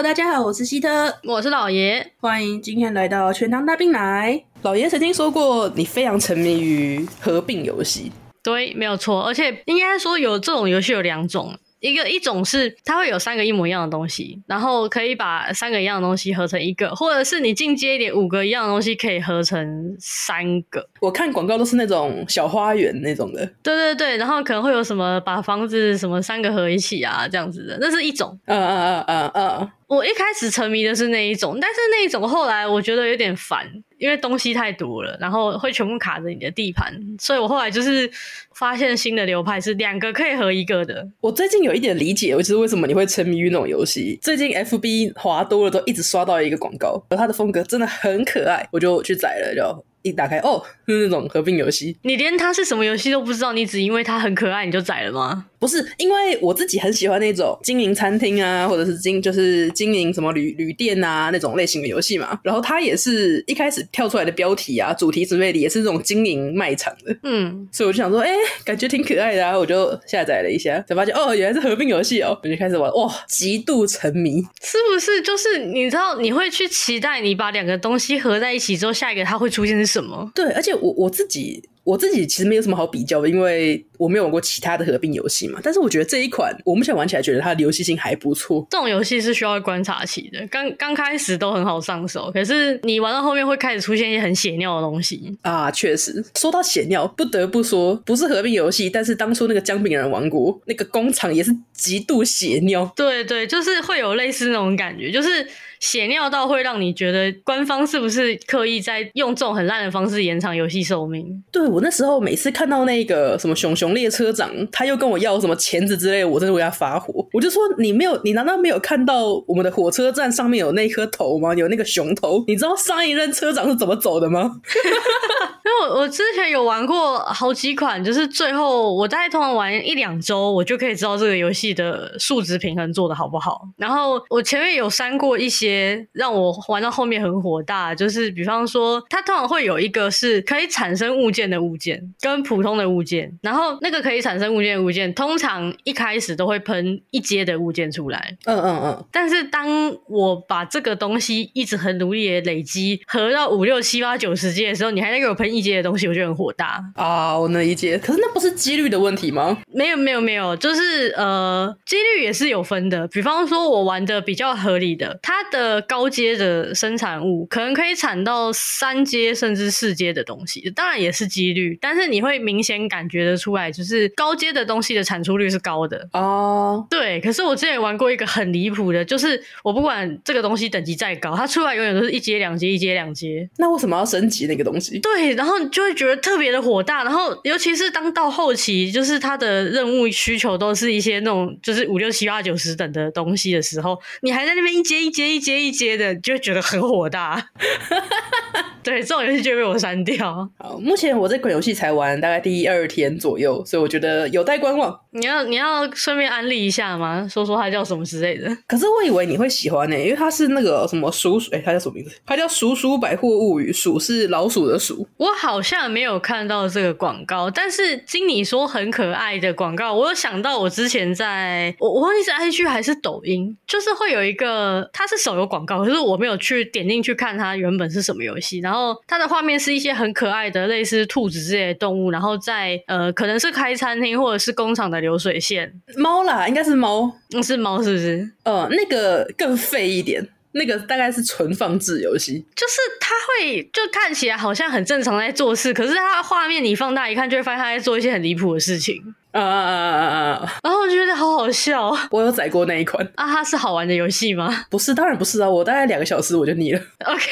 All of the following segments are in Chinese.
Hello，大家好，我是希特，我是老爷，欢迎今天来到全糖大冰来。老爷曾经说过，你非常沉迷于合并游戏。对，没有错，而且应该说有这种游戏有两种。一个一种是它会有三个一模一样的东西，然后可以把三个一样的东西合成一个，或者是你进阶一点，五个一样的东西可以合成三个。我看广告都是那种小花园那种的。对对对，然后可能会有什么把房子什么三个合一起啊这样子的，那是一种。嗯嗯嗯嗯嗯。我一开始沉迷的是那一种，但是那一种后来我觉得有点烦，因为东西太多了，然后会全部卡着你的地盘，所以我后来就是发现新的流派是两个可以合一个的。我最近有一点理解，就是为什么你会沉迷于那种游戏。最近 FB 滑多了，都一直刷到一个广告，而它的风格真的很可爱，我就去载了，就。一打开哦，是那种合并游戏。你连它是什么游戏都不知道，你只因为它很可爱你就宰了吗？不是，因为我自己很喜欢那种经营餐厅啊，或者是经就是经营什么旅旅店啊那种类型的游戏嘛。然后它也是一开始跳出来的标题啊，主题之类的也是这种经营卖场的。嗯，所以我就想说，哎、欸，感觉挺可爱的啊，我就下载了一下，才发现哦，原来是合并游戏哦，我就开始玩，哇，极度沉迷。是不是？就是你知道你会去期待你把两个东西合在一起之后，下一个它会出现是什么？对，而且我我自己。我自己其实没有什么好比较的，因为我没有玩过其他的合并游戏嘛。但是我觉得这一款，我目前玩起来觉得它的游戏性还不错。这种游戏是需要观察期的，刚刚开始都很好上手，可是你玩到后面会开始出现一些很血尿的东西啊。确实，说到血尿，不得不说，不是合并游戏，但是当初那个姜饼人王国那个工厂也是极度血尿。对对，就是会有类似那种感觉，就是。血尿到会让你觉得官方是不是刻意在用这种很烂的方式延长游戏寿命？对，我那时候每次看到那个什么熊熊列车长，他又跟我要什么钳子之类的，我真的为他发火。我就说，你没有，你难道没有看到我们的火车站上面有那颗头吗？有那个熊头？你知道上一任车长是怎么走的吗？因为我我之前有玩过好几款，就是最后我大概通常玩一两周，我就可以知道这个游戏的数值平衡做的好不好。然后我前面有删过一些。让我玩到后面很火大，就是比方说，它通常会有一个是可以产生物件的物件，跟普通的物件，然后那个可以产生物件的物件，通常一开始都会喷一阶的物件出来。嗯嗯嗯。但是当我把这个东西一直很努力的累积，合到五六七八九十阶的时候，你还在给我喷一阶的东西，我就很火大啊！我能理解，可是那不是几率的问题吗？没有没有没有，就是呃，几率也是有分的。比方说，我玩的比较合理的，它的。呃，高阶的生产物可能可以产到三阶甚至四阶的东西，当然也是几率，但是你会明显感觉得出来，就是高阶的东西的产出率是高的哦。Oh. 对，可是我之前玩过一个很离谱的，就是我不管这个东西等级再高，它出来永远都是一阶两阶一阶两阶。那为什么要升级那个东西？对，然后你就会觉得特别的火大，然后尤其是当到后期，就是它的任务需求都是一些那种就是五六七八九十等的东西的时候，你还在那边一阶一阶一阶。接一接的就觉得很火大，对，这种游戏就会被我删掉。好，目前我这款游戏才玩大概第二天左右，所以我觉得有待观望。你要你要顺便安利一下吗？说说它叫什么之类的。可是我以为你会喜欢呢、欸，因为它是那个什么鼠鼠，哎、欸，它叫什么名字？它叫鼠鼠百货物语，鼠是老鼠的鼠。我好像没有看到这个广告，但是经你说很可爱的广告，我有想到我之前在我我忘记是 IG 还是抖音，就是会有一个它是手游广告，可是我没有去点进去看它原本是什么游戏，然后它的画面是一些很可爱的类似兔子之类的动物，然后在呃可能是开餐厅或者是工厂的。流水线猫啦，应该是猫，是猫是不是？呃，那个更废一点，那个大概是纯放置游戏，就是它会就看起来好像很正常在做事，可是它画面你放大一看，就会发现它在做一些很离谱的事情啊啊啊啊啊！然后我觉得好好笑，我有载过那一款啊，它是好玩的游戏吗？不是，当然不是啊，我大概两个小时我就腻了。OK，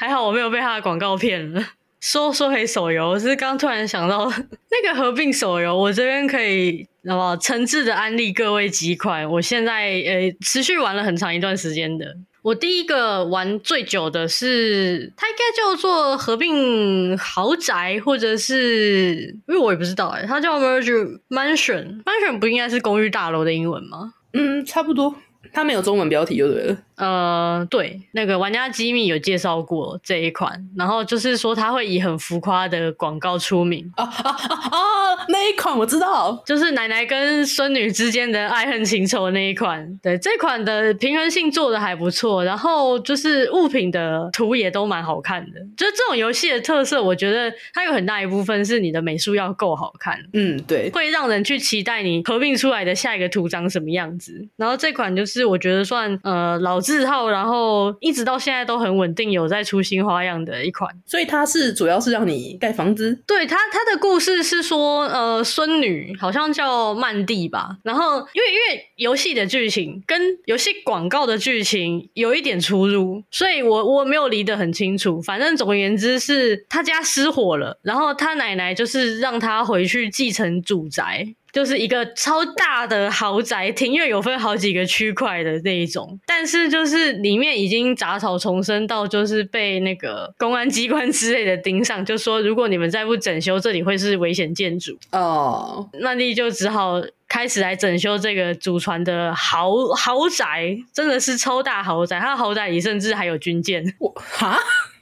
还好我没有被他的广告骗了。说说回手游，我是刚突然想到那个合并手游，我这边可以那么诚挚的安利各位几款，我现在呃持续玩了很长一段时间的。我第一个玩最久的是，它应该叫做合并豪宅，或者是因为我也不知道哎，它叫 Merge Mansion，Mansion 不应该是公寓大楼的英文吗？嗯，差不多。它没有中文标题就对了。呃，对，那个玩家机密有介绍过这一款，然后就是说它会以很浮夸的广告出名啊啊啊啊！那一款我知道，就是奶奶跟孙女之间的爱恨情仇那一款。对，这款的平衡性做的还不错，然后就是物品的图也都蛮好看的。就是这种游戏的特色，我觉得它有很大一部分是你的美术要够好看。嗯，对，会让人去期待你合并出来的下一个图长什么样子。然后这款就是我觉得算呃老字号，然后一直到现在都很稳定，有在出新花样的一款。所以它是主要是让你盖房子。对，它它的故事是说，呃，孙女好像叫曼蒂吧。然后因为因为游戏的剧情跟游戏广告的剧情有一点出入，所以我我没有理得很清楚。反正总而言之是他家失火了，然后他奶奶就是让他回去继承主宅。就是一个超大的豪宅，庭院有分好几个区块的那一种，但是就是里面已经杂草丛生到就是被那个公安机关 之类的盯上，就说如果你们再不整修，这里会是危险建筑哦。那你就只好开始来整修这个祖传的豪豪宅，真的是超大豪宅，它的豪宅里甚至还有军舰。我哈。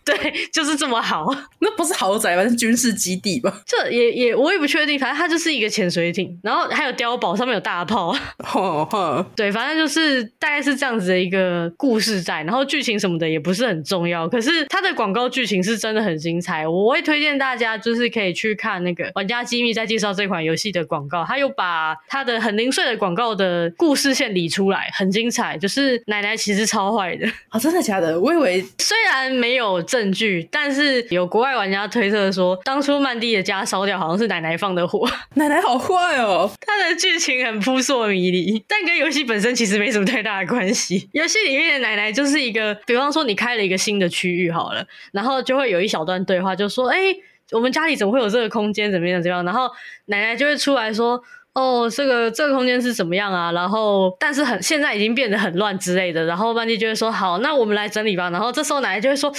对，就是这么好。那不是豪宅吧？是军事基地吧？这也也我也不确定。反正它就是一个潜水艇，然后还有碉堡，上面有大炮。哦哦。对，反正就是大概是这样子的一个故事在。然后剧情什么的也不是很重要，可是它的广告剧情是真的很精彩。我会推荐大家就是可以去看那个玩家机密在介绍这款游戏的广告，他又把他的很零碎的广告的故事线理出来，很精彩。就是奶奶其实超坏的啊。哦，真的假的？我以为虽然没有。证据，但是有国外玩家推测说，当初曼蒂的家烧掉，好像是奶奶放的火。奶奶好坏哦，他的剧情很扑朔迷离，但跟游戏本身其实没什么太大的关系。游戏里面的奶奶就是一个，比方说你开了一个新的区域好了，然后就会有一小段对话，就说：“哎、欸，我们家里怎么会有这个空间？怎么样？怎么样？”然后奶奶就会出来说。哦，这个这个空间是怎么样啊？然后，但是很现在已经变得很乱之类的。然后曼蒂就会说：“好，那我们来整理吧。”然后这时候奶奶就会说。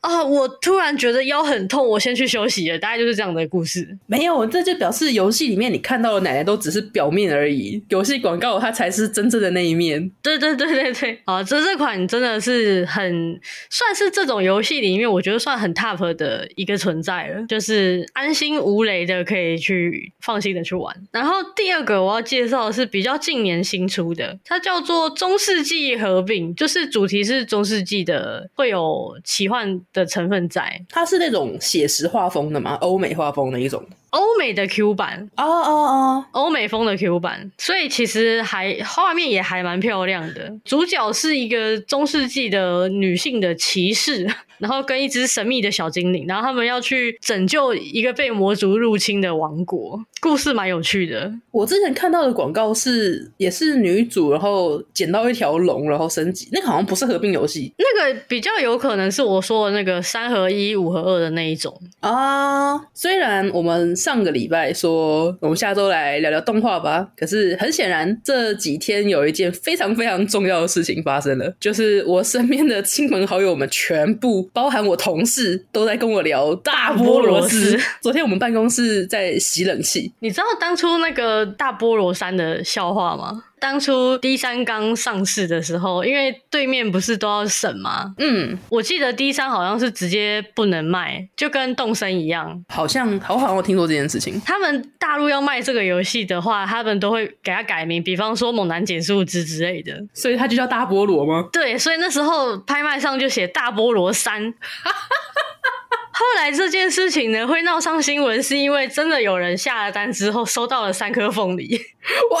啊！我突然觉得腰很痛，我先去休息了。大概就是这样的故事。没有，这就表示游戏里面你看到的奶奶都只是表面而已，游戏广告它才是真正的那一面。对对对对对，啊，这这款真的是很算是这种游戏里面，我觉得算很 top 的一个存在了，就是安心无雷的可以去放心的去玩。然后第二个我要介绍的是比较近年新出的，它叫做中世纪合并，就是主题是中世纪的，会有奇幻的成分在，它是那种写实画风的嘛？欧美画风的一种，欧美的 Q 版，哦哦哦，欧美风的 Q 版，所以其实还画面也还蛮漂亮的。主角是一个中世纪的女性的骑士。然后跟一只神秘的小精灵，然后他们要去拯救一个被魔族入侵的王国，故事蛮有趣的。我之前看到的广告是，也是女主，然后捡到一条龙，然后升级。那个好像不是合并游戏，那个比较有可能是我说的那个三合一、五合二的那一种啊。虽然我们上个礼拜说我们下周来聊聊动画吧，可是很显然这几天有一件非常非常重要的事情发生了，就是我身边的亲朋好友们全部。包含我同事都在跟我聊大菠萝丝。昨天我们办公室在洗冷气，你知道当初那个大菠萝山的笑话吗？当初 D 三刚上市的时候，因为对面不是都要审吗？嗯，我记得 D 三好像是直接不能卖，就跟动森一样。好像好好像听说这件事情。他们大陆要卖这个游戏的话，他们都会给它改名，比方说猛男减速之之类的。所以它就叫大菠萝吗？对，所以那时候拍卖上就写大菠萝三。后来这件事情呢，会闹上新闻，是因为真的有人下了单之后收到了三颗凤梨。哇！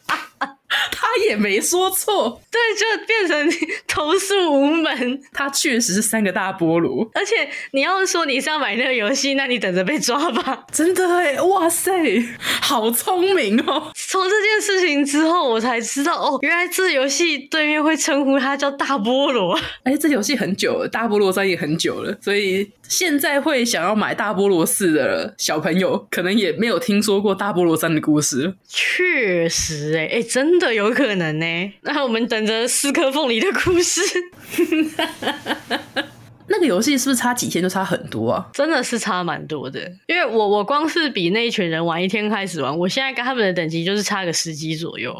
他也没说错，对，就变成投诉无门。他确实是三个大菠萝，而且你要说你是要买那个游戏，那你等着被抓吧。真的哎，哇塞，好聪明哦！从这件事情之后，我才知道哦，原来这游戏对面会称呼他叫大菠萝。哎，这游戏很久了，大菠萝三也很久了，所以现在会想要买大菠萝四的小朋友，可能也没有听说过大菠萝三的故事。确实，哎哎，真的有可能呢。那我们等着四颗凤梨的故事。那个游戏是不是差几天就差很多啊？真的是差蛮多的，因为我我光是比那一群人玩一天开始玩，我现在跟他们的等级就是差个十级左右。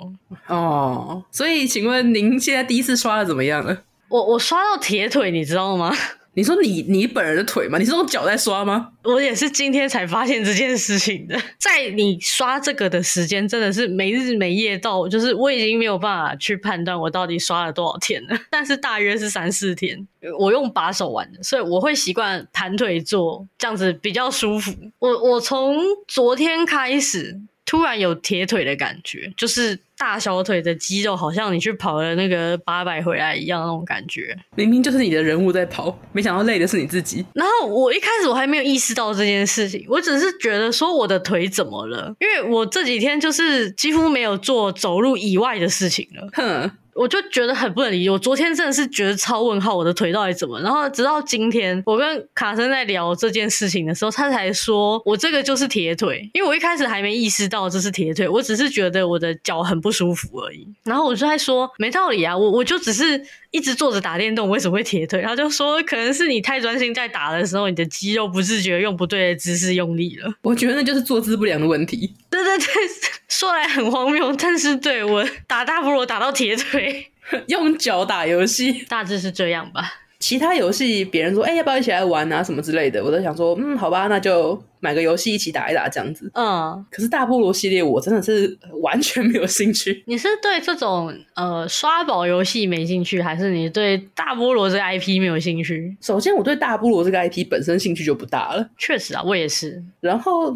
哦，所以请问您现在第一次刷的怎么样了？我我刷到铁腿，你知道吗？你说你你本人的腿吗？你是用脚在刷吗？我也是今天才发现这件事情的。在你刷这个的时间真的是没日没夜到，就是我已经没有办法去判断我到底刷了多少天了，但是大约是三四天。我用把手玩的，所以我会习惯盘腿坐，这样子比较舒服。我我从昨天开始。突然有铁腿的感觉，就是大小腿的肌肉好像你去跑了那个八百回来一样那种感觉。明明就是你的人物在跑，没想到累的是你自己。然后我一开始我还没有意识到这件事情，我只是觉得说我的腿怎么了？因为我这几天就是几乎没有做走路以外的事情了。哼。我就觉得很不能理解，我昨天真的是觉得超问号，我的腿到底怎么？然后直到今天，我跟卡森在聊这件事情的时候，他才说我这个就是铁腿，因为我一开始还没意识到这是铁腿，我只是觉得我的脚很不舒服而已。然后我就在说没道理啊，我我就只是一直坐着打电动，为什么会铁腿？他就说可能是你太专心在打的时候，你的肌肉不自觉用不对的姿势用力了。我觉得那就是坐姿不良的问题。对对对，说来很荒谬，但是对我打大菠萝打到铁腿，用脚打游戏，大致是这样吧。其他游戏别人说，哎、欸，要不要一起来玩啊？什么之类的，我都想说，嗯，好吧，那就买个游戏一起打一打这样子。嗯，可是大菠萝系列我真的是完全没有兴趣。你是对这种呃刷宝游戏没兴趣，还是你对大菠萝这个 IP 没有兴趣？首先，我对大菠萝这个 IP 本身兴趣就不大了。确实啊，我也是。然后。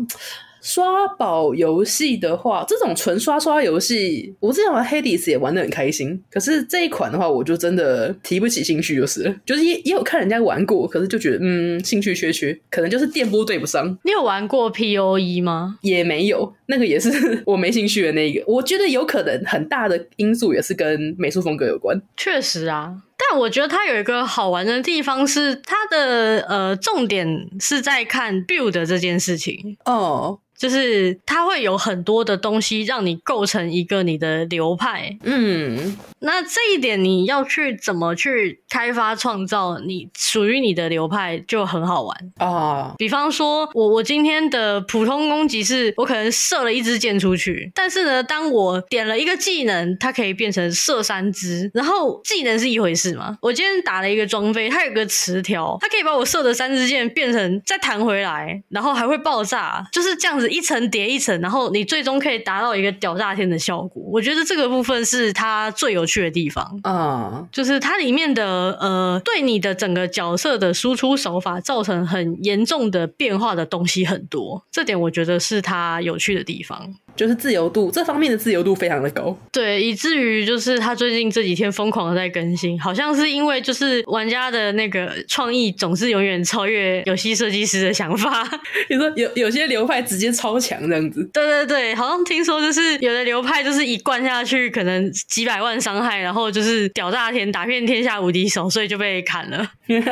刷宝游戏的话，这种纯刷刷游戏，我之前玩 Hades 也玩得很开心。可是这一款的话，我就真的提不起兴趣，就是就是也也有看人家玩过，可是就觉得嗯，兴趣缺缺，可能就是电波对不上。你有玩过 POE 吗？也没有，那个也是 我没兴趣的那个。我觉得有可能很大的因素也是跟美术风格有关。确实啊。但我觉得它有一个好玩的地方是，它的呃重点是在看 build 这件事情哦。就是它会有很多的东西让你构成一个你的流派，嗯，那这一点你要去怎么去开发创造你属于你的流派就很好玩啊。比方说我我今天的普通攻击是我可能射了一支箭出去，但是呢，当我点了一个技能，它可以变成射三支，然后技能是一回事嘛。我今天打了一个装备，它有个词条，它可以把我射的三支箭变成再弹回来，然后还会爆炸，就是这样子。一层叠一层，然后你最终可以达到一个屌炸天的效果。我觉得这个部分是它最有趣的地方啊，uh. 就是它里面的呃，对你的整个角色的输出手法造成很严重的变化的东西很多，这点我觉得是它有趣的地方。就是自由度这方面的自由度非常的高，对，以至于就是他最近这几天疯狂的在更新，好像是因为就是玩家的那个创意总是永远超越游戏设计师的想法。你说有有些流派直接超强这样子？对对对，好像听说就是有的流派就是一灌下去可能几百万伤害，然后就是屌炸天，打遍天下无敌手，所以就被砍了。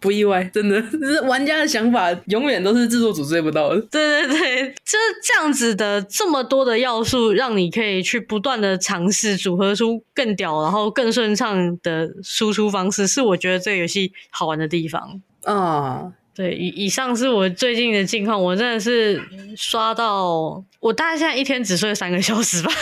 不意外，真的，是玩家的想法永远都是制作组追不到的。对对对，就是这样子的，这么多的要素，让你可以去不断的尝试组合出更屌，然后更顺畅的输出方式，是我觉得这个游戏好玩的地方啊。对，以以上是我最近的近况，我真的是刷到，我大概现在一天只睡三个小时吧。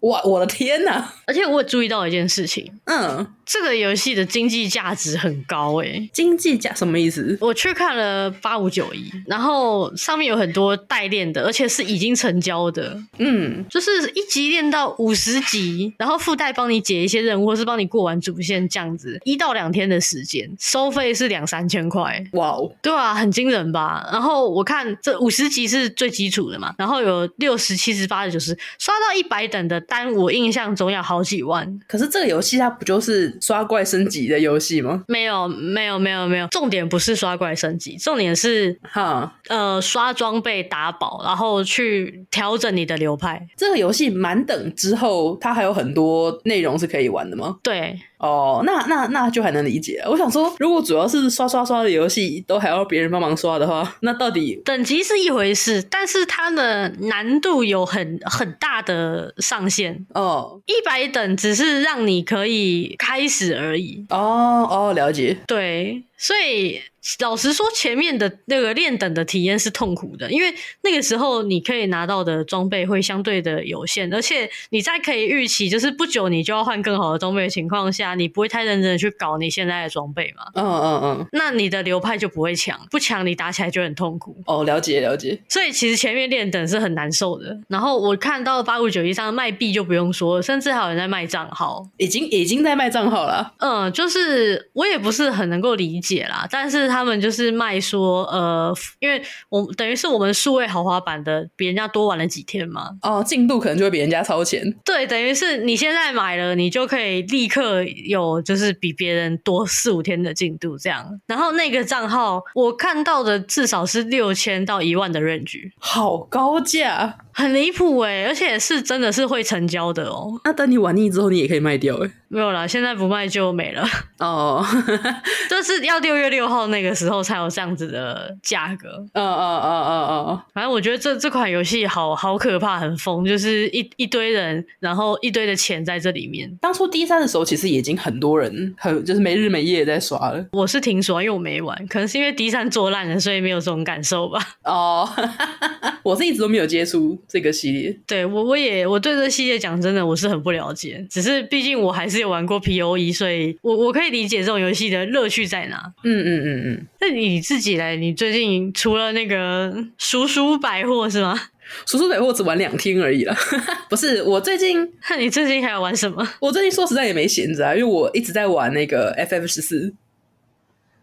哇，我的天呐！而且我也注意到一件事情，嗯。这个游戏的经济价值很高诶、欸，经济价什么意思？我去看了八五九一，然后上面有很多代练的，而且是已经成交的。嗯，就是一级练到五十级，然后附带帮你解一些任务，或是帮你过完主线这样子，一到两天的时间，收费是两三千块。哇哦，对啊，很惊人吧？然后我看这五十级是最基础的嘛，然后有六十、七十、八十、九十，刷到一百等的单，我印象中要好几万。可是这个游戏它不就是？刷怪升级的游戏吗？没有，没有，没有，没有。重点不是刷怪升级，重点是哈呃刷装备打宝，然后去调整你的流派。这个游戏满等之后，它还有很多内容是可以玩的吗？对。哦，那那那就还能理解。我想说，如果主要是刷刷刷的游戏都还要别人帮忙刷的话，那到底等级是一回事，但是它的难度有很很大的上限哦。一百等只是让你可以开始而已。哦哦，了解。对，所以。老实说，前面的那个练等的体验是痛苦的，因为那个时候你可以拿到的装备会相对的有限，而且你在可以预期就是不久你就要换更好的装备的情况下，你不会太认真的去搞你现在的装备嘛？嗯嗯嗯，那你的流派就不会强，不强你打起来就很痛苦。哦，了解了解。所以其实前面练等是很难受的。然后我看到八五九一上卖币就不用说，甚至还有人在卖账号，已经已经在卖账号了。嗯，就是我也不是很能够理解啦，但是他们就是卖说，呃，因为我等于是我们数位豪华版的比人家多玩了几天嘛。哦，进度可能就会比人家超前。对，等于是你现在买了，你就可以立刻有就是比别人多四五天的进度这样。然后那个账号我看到的至少是六千到一万的 range，好高价。很离谱哎，而且是真的是会成交的哦。那等你玩腻之后，你也可以卖掉哎。没有啦，现在不卖就没了哦。就是要六月六号那个时候才有这样子的价格。嗯嗯嗯嗯嗯。反正我觉得这这款游戏好好可怕，很疯，就是一一堆人，然后一堆的钱在这里面。当初 D 三的时候，其实已经很多人很就是没日没夜在刷了。我是听说，因为我没玩，可能是因为 D 三做烂了，所以没有这种感受吧。哦，我是一直都没有接触。这个系列，对我我也我对这个系列讲真的我是很不了解，只是毕竟我还是有玩过 POE，所以我我可以理解这种游戏的乐趣在哪。嗯嗯嗯嗯。那你自己嘞，你最近除了那个叔叔百货是吗？叔叔百货只玩两天而已了，不是我最近。那你最近还要玩什么？我最近说实在也没闲着啊，因为我一直在玩那个 FF 十四。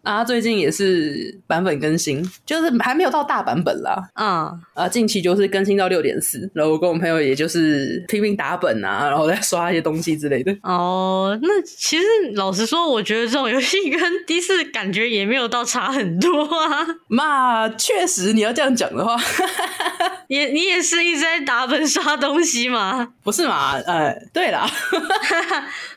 啊，最近也是版本更新，就是还没有到大版本啦。嗯，啊，近期就是更新到六点四，然后我跟我朋友也就是拼命打本啊，然后再刷一些东西之类的。哦，那其实老实说，我觉得这种游戏跟第四感觉也没有到差很多啊。嘛，确实你要这样讲的话，也你也是一直在打本刷东西嘛？不是嘛？呃，对啦。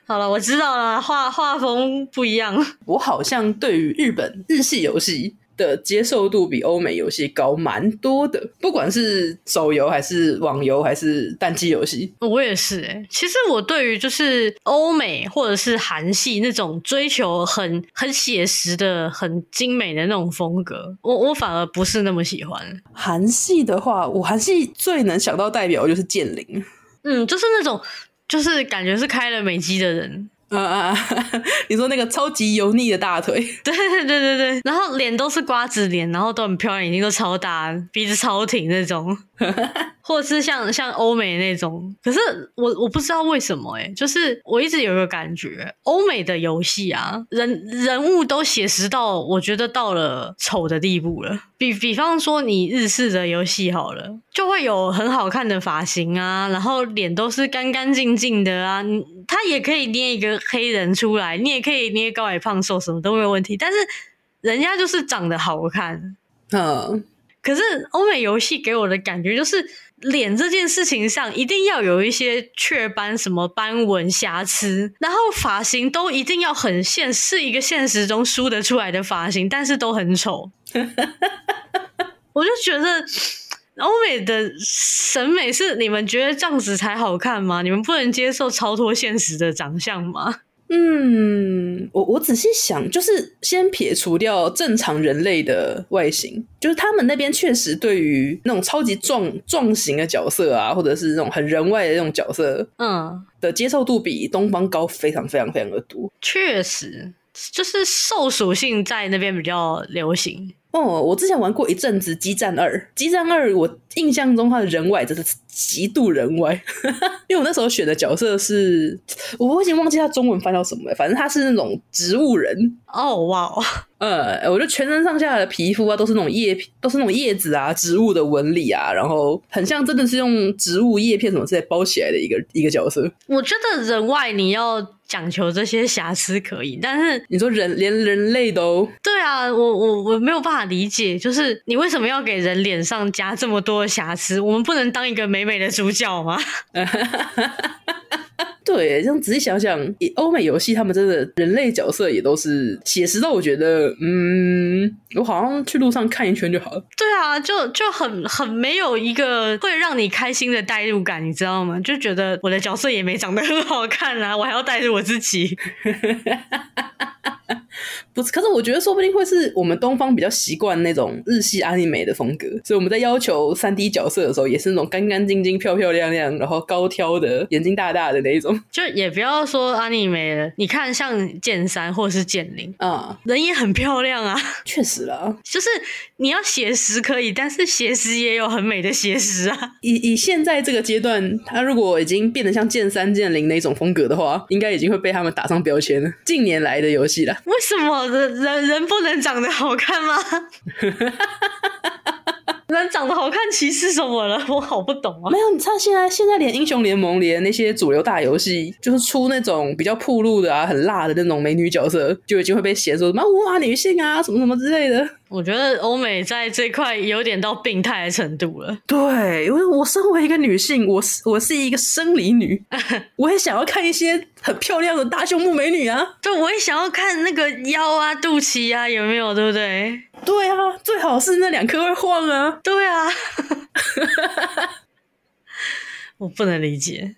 好了，我知道了，画画风不一样。我好像对于日本日系游戏的接受度比欧美游戏高蛮多的，不管是手游还是网游还是单机游戏。我也是哎、欸，其实我对于就是欧美或者是韩系那种追求很很写实的、很精美的那种风格，我我反而不是那么喜欢。韩系的话，我韩系最能想到代表就是剑灵，嗯，就是那种。就是感觉是开了美肌的人，啊啊啊！你说那个超级油腻的大腿，对对对对对，然后脸都是瓜子脸，然后都很漂亮，眼睛都超大，鼻子超挺那种。或者是像像欧美那种，可是我我不知道为什么哎、就是我一直有一个感觉，欧美的游戏啊，人人物都写实到我觉得到了丑的地步了。比比方说你日式的游戏好了，就会有很好看的发型啊，然后脸都是干干净净的啊，他也可以捏一个黑人出来，你也可以捏高矮胖瘦什么都没有问题，但是人家就是长得好看，嗯。可是欧美游戏给我的感觉就是脸这件事情上一定要有一些雀斑、什么斑纹、瑕疵，然后发型都一定要很现，是一个现实中梳得出来的发型，但是都很丑。我就觉得欧美的审美是你们觉得这样子才好看吗？你们不能接受超脱现实的长相吗？嗯，我我仔细想，就是先撇除掉正常人类的外形，就是他们那边确实对于那种超级壮壮型的角色啊，或者是那种很人外的那种角色，嗯，的接受度比东方高非常非常非常的多。确实，就是兽属性在那边比较流行。哦，我之前玩过一阵子《激战二》，《激战二》我印象中它的人外真的是极度人外，因为我那时候选的角色是，我已经忘记它中文翻到什么了，反正它是那种植物人。哦，哇，呃，我觉得全身上下的皮肤啊都是那种叶片，都是那种叶子啊、植物的纹理啊，然后很像真的是用植物叶片什么之类包起来的一个一个角色。我觉得人外你要。讲求这些瑕疵可以，但是你说人连人类都对啊，我我我没有办法理解，就是你为什么要给人脸上加这么多的瑕疵？我们不能当一个美美的主角吗？对，这样仔细想想，欧美游戏他们真的人类角色也都是写实到我觉得，嗯，我好像去路上看一圈就好了。对啊，就就很很没有一个会让你开心的代入感，你知道吗？就觉得我的角色也没长得很好看啊，我还要代入我自己。不是，可是我觉得说不定会是我们东方比较习惯那种日系阿尼美的风格，所以我们在要求三 D 角色的时候，也是那种干干净净、漂漂亮亮，然后高挑的，眼睛大大的那一种。就也不要说阿尼美了，你看像剑三或者是剑灵啊，人也很漂亮啊。确实啦，就是你要写实可以，但是写实也有很美的写实啊。以以现在这个阶段，他如果已经变得像剑三、剑灵那种风格的话，应该已经会被他们打上标签了。近年来的游戏啦，为什么人人人不能长得好看吗？人长得好看歧视什么了？我好不懂啊！没有，你看现在现在连英雄联盟连那些主流大游戏，就是出那种比较铺路的啊、很辣的那种美女角色，就已经会被嫌说什么无码女性啊、什么什么之类的。我觉得欧美在这块有点到病态的程度了。对，因为我身为一个女性，我是我是一个生理女，我也想要看一些很漂亮的大胸部美女啊。对，我也想要看那个腰啊、肚脐啊，有没有？对不对？对啊，最好是那两颗会晃啊。对啊，我不能理解。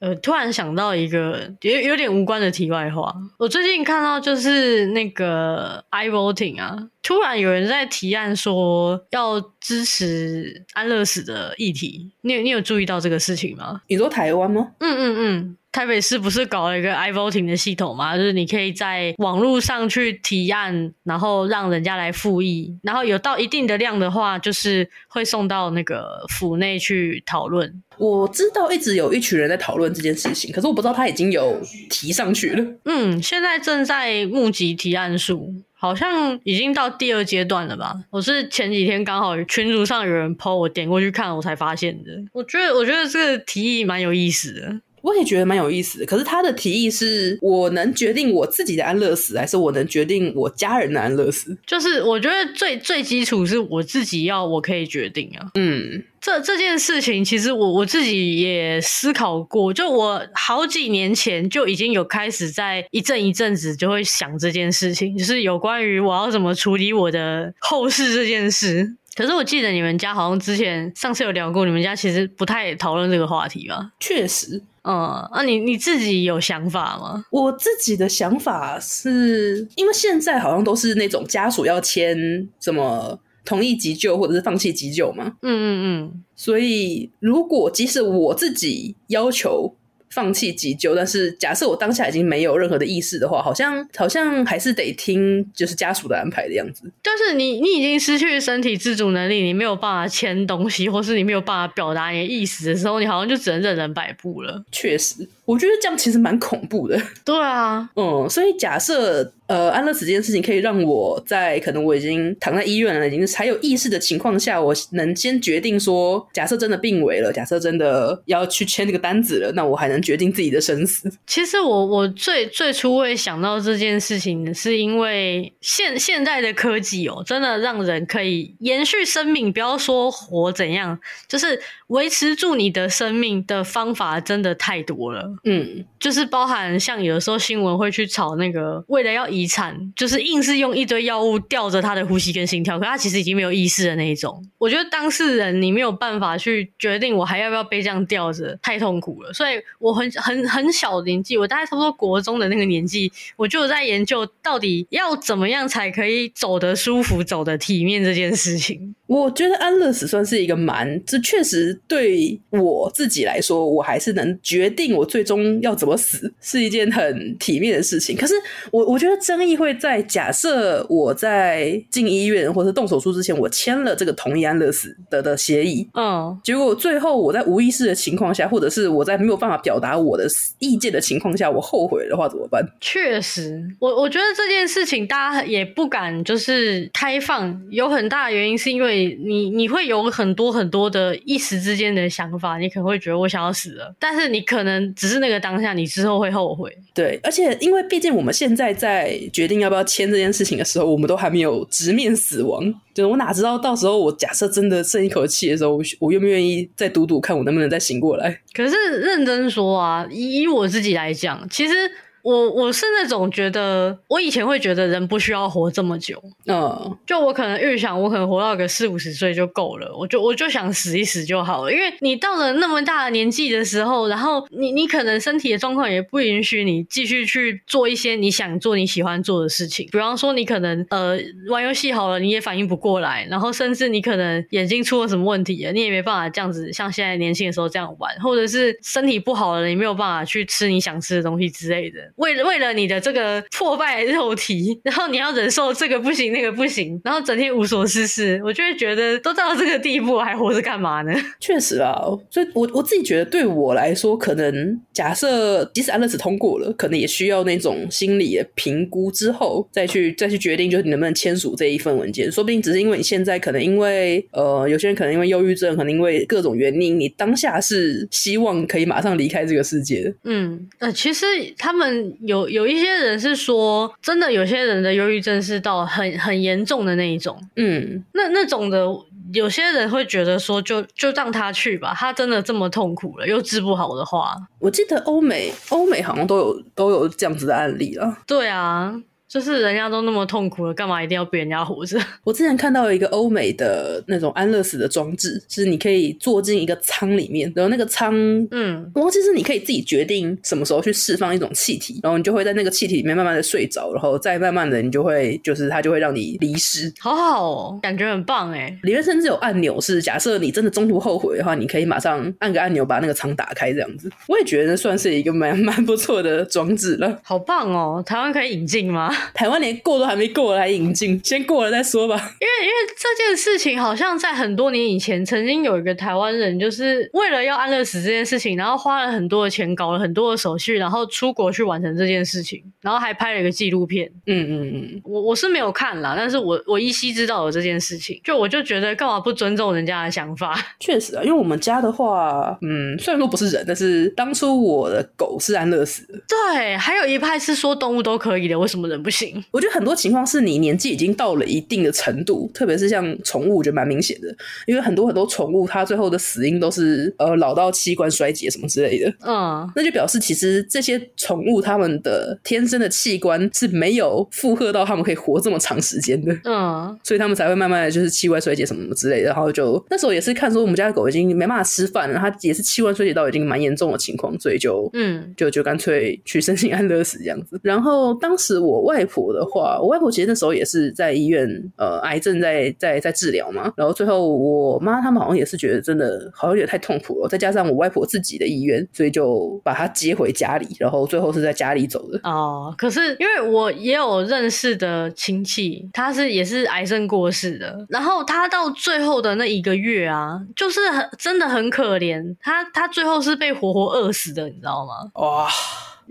呃，突然想到一个有有点无关的题外话，我最近看到就是那个 iVoting 啊，突然有人在提案说要支持安乐死的议题，你有你有注意到这个事情吗？你说台湾吗？嗯嗯嗯。台北市不是搞了一个 iVoting 的系统吗？就是你可以在网络上去提案，然后让人家来复议，然后有到一定的量的话，就是会送到那个府内去讨论。我知道一直有一群人在讨论这件事情，可是我不知道他已经有提上去了。嗯，现在正在募集提案数，好像已经到第二阶段了吧？我是前几天刚好群组上有人 po，我点过去看，我才发现的。我觉得，我觉得这个提议蛮有意思的。我也觉得蛮有意思的，可是他的提议是我能决定我自己的安乐死，还是我能决定我家人的安乐死？就是我觉得最最基础是我自己要，我可以决定啊。嗯，这这件事情其实我我自己也思考过，就我好几年前就已经有开始在一阵一阵子就会想这件事情，就是有关于我要怎么处理我的后事这件事。可是我记得你们家好像之前上次有聊过，你们家其实不太讨论这个话题吧？确实。嗯，那、啊、你你自己有想法吗？我自己的想法是，因为现在好像都是那种家属要签什么同意急救或者是放弃急救嘛。嗯嗯嗯。所以，如果即使我自己要求。放弃急救，但是假设我当下已经没有任何的意识的话，好像好像还是得听就是家属的安排的样子。但是你你已经失去身体自主能力，你没有办法签东西，或是你没有办法表达你的意思的时候，你好像就只能任人摆布了。确实，我觉得这样其实蛮恐怖的。对啊，嗯，所以假设。呃，安乐死这件事情可以让我在可能我已经躺在医院了，已经才有意识的情况下，我能先决定说，假设真的病危了，假设真的要去签这个单子了，那我还能决定自己的生死。其实我我最最初会想到这件事情，是因为现现在的科技哦，真的让人可以延续生命，不要说活怎样，就是维持住你的生命的方法真的太多了。嗯，就是包含像有的时候新闻会去炒那个，为了要遗产就是硬是用一堆药物吊着他的呼吸跟心跳，可他其实已经没有意识的那一种。我觉得当事人你没有办法去决定我还要不要被这样吊着，太痛苦了。所以我很很很小的年纪，我大概差不多国中的那个年纪，我就在研究到底要怎么样才可以走得舒服、走得体面这件事情。我觉得安乐死算是一个蛮，这确实对我自己来说，我还是能决定我最终要怎么死，是一件很体面的事情。可是我我觉得。争议会在假设我在进医院或者动手术之前，我签了这个同意安乐死的的协议，嗯，结果最后我在无意识的情况下，或者是我在没有办法表达我的意见的情况下，我后悔的话怎么办？确实，我我觉得这件事情大家也不敢就是开放，有很大的原因是因为你你会有很多很多的一时之间的想法，你可能会觉得我想要死了，但是你可能只是那个当下，你之后会后悔。对，而且因为毕竟我们现在在。决定要不要签这件事情的时候，我们都还没有直面死亡。就是我哪知道到时候我假设真的剩一口气的时候，我愿不愿意再赌赌看我能不能再醒过来？可是认真说啊，以我自己来讲，其实我我是那种觉得，我以前会觉得人不需要活这么久，嗯，就我可能预想，我可能活到个四五十岁就够了，我就我就想死一死就好了。因为你到了那么大的年纪的时候，然后你你可能身体的状况也不允许你继续去做一些你想做、你喜欢做的事情。比方说，你可能呃玩游戏好了，你也反应不过来，然后甚至你可能眼睛出了什么问题了，你也没办法这样子像现在年轻的时候这样玩，或者是身体不好了，你没有办法去吃你想吃的东西之类的。为了为了你的这个破败肉体，然后你要忍受这个不行那个不行，然后整天无所事事，我就会觉得都到这个地步还活着干嘛呢？确实啊，所以我我自己觉得对我来说，可能假设即使安乐死通过了，可能也需要那种心理的评估之后再去再去决定，就是你能不能签署这一份文件。说不定只是因为你现在可能因为呃有些人可能因为忧郁症，可能因为各种原因，你当下是希望可以马上离开这个世界。嗯，呃，其实他们有有一些人是说，真的有些人的忧郁症是到很很严重的那一种。嗯，那那种的。有些人会觉得说就，就就让他去吧，他真的这么痛苦了，又治不好的话，我记得欧美欧美好像都有都有这样子的案例了。对啊。就是人家都那么痛苦了，干嘛一定要逼人家活着？我之前看到一个欧美的那种安乐死的装置，是你可以坐进一个舱里面，然后那个舱，嗯，我忘记是你可以自己决定什么时候去释放一种气体，然后你就会在那个气体里面慢慢的睡着，然后再慢慢的你就会，就是它就会让你离世。好好哦，感觉很棒哎。里面甚至有按钮，是假设你真的中途后悔的话，你可以马上按个按钮把那个舱打开，这样子。我也觉得算是一个蛮蛮不错的装置了。好棒哦，台湾可以引进吗？台湾连过都还没过来引进，先过了再说吧。因为因为这件事情好像在很多年以前，曾经有一个台湾人，就是为了要安乐死这件事情，然后花了很多的钱，搞了很多的手续，然后出国去完成这件事情，然后还拍了一个纪录片。嗯嗯嗯，我我是没有看啦，但是我我依稀知道有这件事情，就我就觉得干嘛不尊重人家的想法？确实啊，因为我们家的话，嗯，虽然说不是人，但是当初我的狗是安乐死的。对，还有一派是说动物都可以的，为什么人不行？我觉得很多情况是你年纪已经到了一定的程度，特别是像宠物，我觉得蛮明显的。因为很多很多宠物，它最后的死因都是呃老到器官衰竭什么之类的。嗯，那就表示其实这些宠物它们的天生的器官是没有负荷到它们可以活这么长时间的。嗯，所以它们才会慢慢的就是器官衰竭什么什么之类的。然后就那时候也是看说我们家的狗已经没办法吃饭了，它也是器官衰竭到已经蛮严重的情况，所以就嗯就就干脆去申请安乐死这样子。然后当时我外婆的话，我外婆其实那时候也是在医院，呃，癌症在在在治疗嘛。然后最后我妈他们好像也是觉得真的好像有点太痛苦了，再加上我外婆自己的意愿，所以就把她接回家里。然后最后是在家里走的。哦，可是因为我也有认识的亲戚，他是也是癌症过世的。然后他到最后的那一个月啊，就是很真的很可怜。他他最后是被活活饿死的，你知道吗？哇！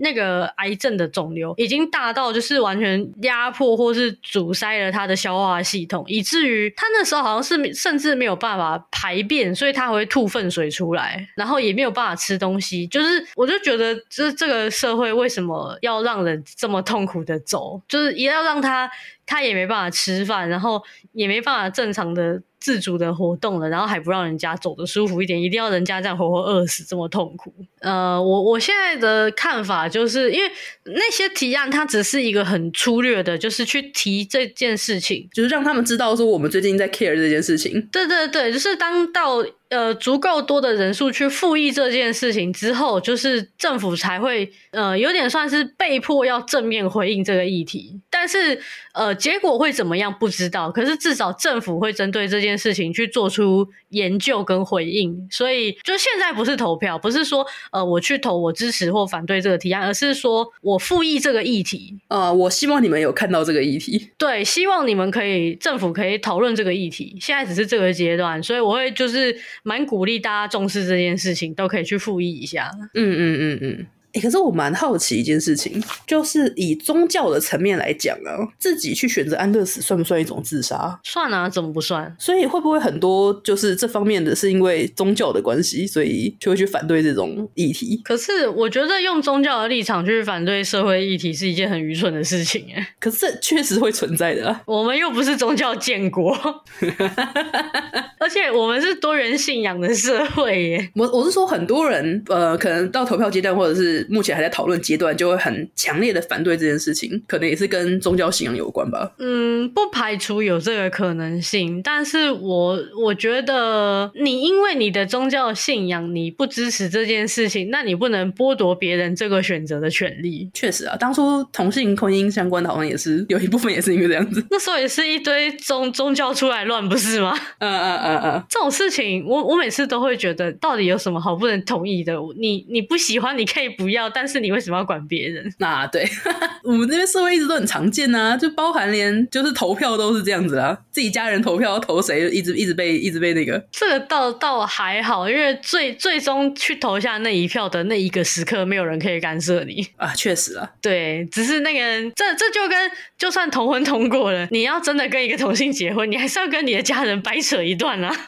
那个癌症的肿瘤已经大到就是完全压迫或是阻塞了他的消化系统，以至于他那时候好像是甚至没有办法排便，所以他会吐粪水出来，然后也没有办法吃东西。就是我就觉得，就是这个社会为什么要让人这么痛苦的走？就是也要让他他也没办法吃饭，然后也没办法正常的。自主的活动了，然后还不让人家走得舒服一点，一定要人家这样活活饿死，这么痛苦。呃，我我现在的看法就是，因为那些提案它只是一个很粗略的，就是去提这件事情，就是让他们知道说我们最近在 care 这件事情。对对对，就是当到。呃，足够多的人数去复议这件事情之后，就是政府才会呃有点算是被迫要正面回应这个议题。但是呃，结果会怎么样不知道。可是至少政府会针对这件事情去做出研究跟回应。所以就现在不是投票，不是说呃我去投我支持或反对这个提案，而是说我复议这个议题。呃，我希望你们有看到这个议题。对，希望你们可以政府可以讨论这个议题。现在只是这个阶段，所以我会就是。蛮鼓励大家重视这件事情，都可以去复议一下。嗯嗯嗯嗯。哎、欸，可是我蛮好奇一件事情，就是以宗教的层面来讲啊，自己去选择安乐死算不算一种自杀？算啊，怎么不算？所以会不会很多就是这方面的是因为宗教的关系，所以就会去反对这种议题？可是我觉得用宗教的立场去反对社会议题是一件很愚蠢的事情哎。可是这确实会存在的啊，我们又不是宗教建国，而且我们是多元信仰的社会耶。我我是说很多人呃，可能到投票阶段或者是。是目前还在讨论阶段，就会很强烈的反对这件事情，可能也是跟宗教信仰有关吧。嗯，不排除有这个可能性，但是我我觉得你因为你的宗教信仰你不支持这件事情，那你不能剥夺别人这个选择的权利。确实啊，当初同性婚姻相关的好像也是有一部分也是因为这样子，那时候也是一堆宗宗教出来乱，不是吗？嗯嗯嗯嗯，这种事情我我每次都会觉得，到底有什么好不能同意的？你你不喜欢你可以不要，但是你为什么要管别人？那 对，我们这边社会一直都很常见啊，就包含连就是投票都是这样子啊，自己家人投票投谁，一直一直被一直被那个。这个倒倒还好，因为最最终去投下那一票的那一个时刻，没有人可以干涉你啊。确实啊，对，只是那个这这就跟就算同婚通过了，你要真的跟一个同性结婚，你还是要跟你的家人掰扯一段啊。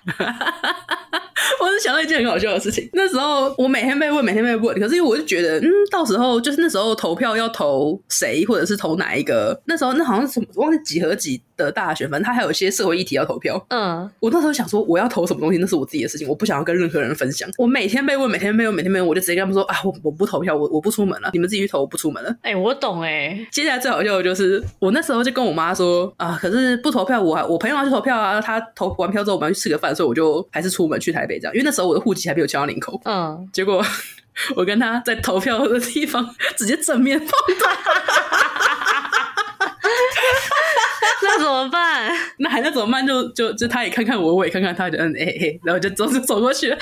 我是想到一件很好笑的事情，那时候我每天被问，每天被问，可是因为我就觉得，嗯，到时候就是那时候投票要投谁，或者是投哪一个，那时候那好像是什么忘记几何几的大学，反正他还有一些社会议题要投票。嗯，我那时候想说，我要投什么东西，那是我自己的事情，我不想要跟任何人分享。我每天被问，每天被问，每天被问，我就直接跟他们说啊，我我不投票，我我不出门了，你们自己去投，我不出门了。哎、欸，我懂哎、欸。接下来最好笑的就是，我那时候就跟我妈说啊，可是不投票，我还我朋友要去投票啊，他投完票之后我们要去吃个饭，所以我就还是出门去台北这样，因为那时候我的户籍还没有迁到林口。嗯，结果 我跟他在投票的地方直接正面碰到。那怎么办？那还能怎么办？就就就他也看看我，我也看看他，就嗯哎嘿，然后就走就走过去了。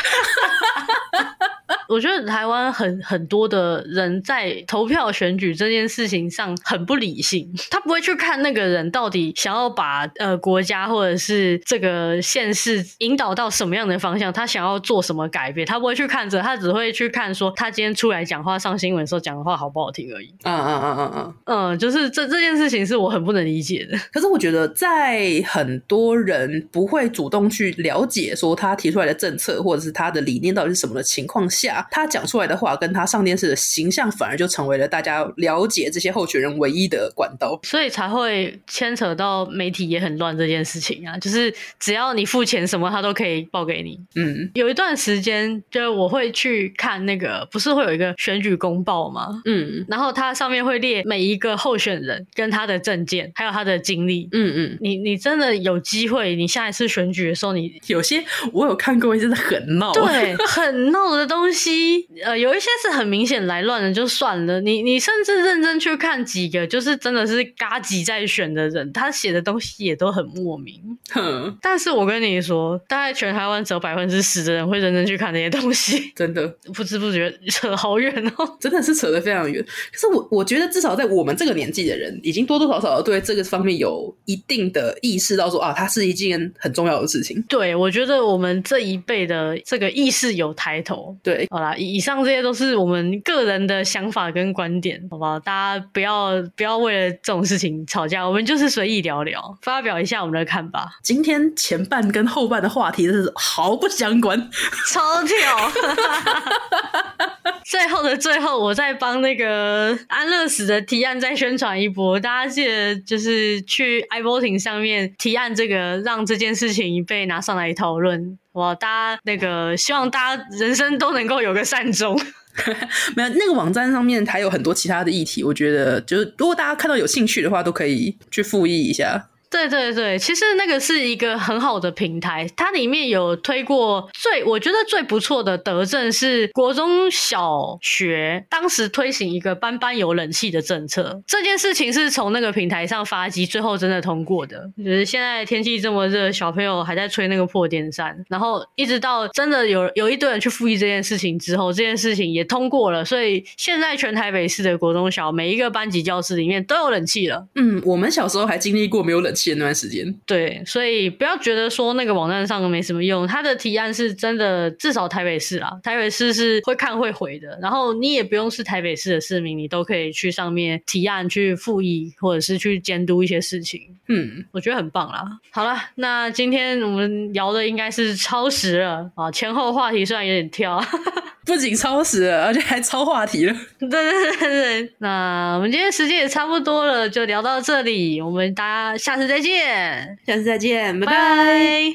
我觉得台湾很很多的人在投票选举这件事情上很不理性，他不会去看那个人到底想要把呃国家或者是这个县市引导到什么样的方向，他想要做什么改变，他不会去看着，他只会去看说他今天出来讲话上新闻的时候讲的话好不好听而已。嗯嗯嗯嗯嗯，嗯，就是这这件事情是我很不能理解的。可是我觉得在很多人不会主动去了解说他提出来的政策或者是他的理念到底是什么的情况下，他讲出来的话跟他上电视的形象，反而就成为了大家了解这些候选人唯一的管道，所以才会牵扯到媒体也很乱这件事情啊。就是只要你付钱，什么他都可以报给你。嗯，有一段时间，就是我会去看那个，不是会有一个选举公报吗？嗯，然后它上面会列每一个候选人跟他的证件，还有他的经历。嗯嗯，你你真的有机会，你下一次选举的时候，你有些我有看过，真的很闹，对，很闹的东西。呃，有一些是很明显来乱的，就算了。你你甚至认真去看几个，就是真的是嘎吉在选的人，他写的东西也都很莫名。哼，但是我跟你说，大概全台湾只有百分之十的人会认真去看那些东西。真的，不知不觉扯好远哦，真的是扯得非常远。可是我我觉得，至少在我们这个年纪的人，已经多多少少对这个方面有一定的意识到说，啊，它是一件很重要的事情。对，我觉得我们这一辈的这个意识有抬头。对，好啦，以上这些都是我们个人的想法跟观点，好不好？大家不要不要为了这种事情吵架，我们就是随意聊聊，发表一下我们的看法。今天前半跟后半的话题是毫不相关，超跳。最后的最后，我再帮那个安乐死的提案再宣传一波，大家记得就是去 iVoting 上面提案这个，让这件事情被拿上来讨论。哇，大家那个希望大家人生都能够有个善终。没有，那个网站上面还有很多其他的议题，我觉得就是如果大家看到有兴趣的话，都可以去复议一下。对对对，其实那个是一个很好的平台，它里面有推过最我觉得最不错的德政是国中小学当时推行一个班班有冷气的政策，这件事情是从那个平台上发迹，最后真的通过的。就是现在天气这么热，小朋友还在吹那个破电扇，然后一直到真的有有一堆人去复议这件事情之后，这件事情也通过了，所以现在全台北市的国中小每一个班级教室里面都有冷气了。嗯，我们小时候还经历过没有冷气。前段时间，对，所以不要觉得说那个网站上没什么用，他的提案是真的，至少台北市啊，台北市是会看会回的。然后你也不用是台北市的市民，你都可以去上面提案去复议，或者是去监督一些事情。嗯，我觉得很棒啦。好了，那今天我们聊的应该是超时了啊，前后话题虽然有点跳。不仅超时了，而且还超话题了。对对对对，那我们今天时间也差不多了，就聊到这里。我们大家下次再见，下次再见，拜拜。